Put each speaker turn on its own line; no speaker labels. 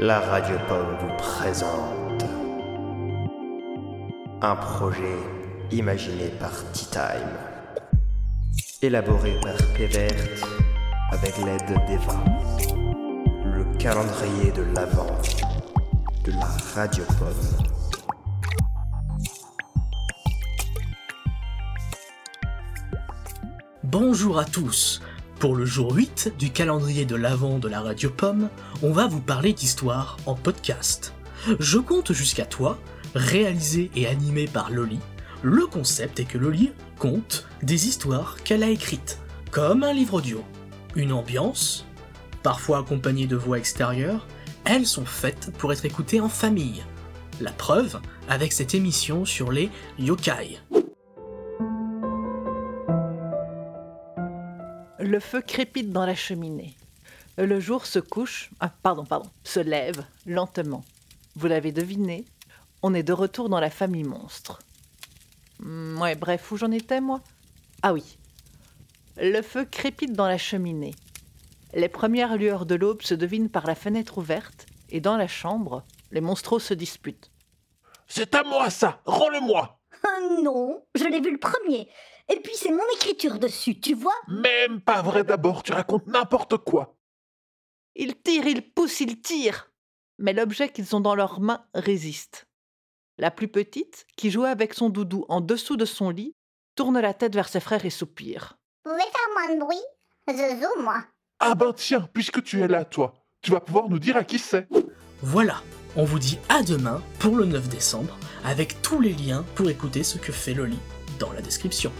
La Radio Pomme vous présente un projet imaginé par Tea Time, élaboré par Pévert avec l'aide d'Eva, le calendrier de l'Avent de la Radio Pomme.
Bonjour à tous Pour le jour 8 du calendrier de l'Avent de la Radio Pomme, on va vous parler d'histoire en podcast. Je compte jusqu'à toi, réalisé et animé par Loli. Le concept est que Loli compte des histoires qu'elle a écrites, comme un livre audio. Une ambiance, parfois accompagnée de voix extérieures, elles sont faites pour être écoutées en famille. La preuve avec cette émission sur les yokai.
Le feu crépite dans la cheminée. Le jour se couche, ah, pardon, pardon, se lève lentement. Vous l'avez deviné, on est de retour dans la famille monstre. Hmm, ouais, bref, où j'en étais, moi? Ah oui. Le feu crépite dans la cheminée. Les premières lueurs de l'aube se devinent par la fenêtre ouverte, et dans la chambre, les monstros se disputent.
C'est à moi ça Rends-le-moi
Ah non, je l'ai vu le premier. Et puis c'est mon écriture dessus, tu vois
Même pas vrai d'abord, tu racontes n'importe quoi
Ils tirent, ils poussent, ils tirent Mais l'objet qu'ils ont dans leurs mains résiste. La plus petite, qui jouait avec son doudou en dessous de son lit, tourne la tête vers ses frères et soupire.
Vous pouvez faire moins de bruit? Zozo, moi.
Ah ben tiens, puisque tu es là, toi, tu vas pouvoir nous dire à qui c'est
Voilà, on vous dit à demain pour le 9 décembre, avec tous les liens pour écouter ce que fait Loli dans la description.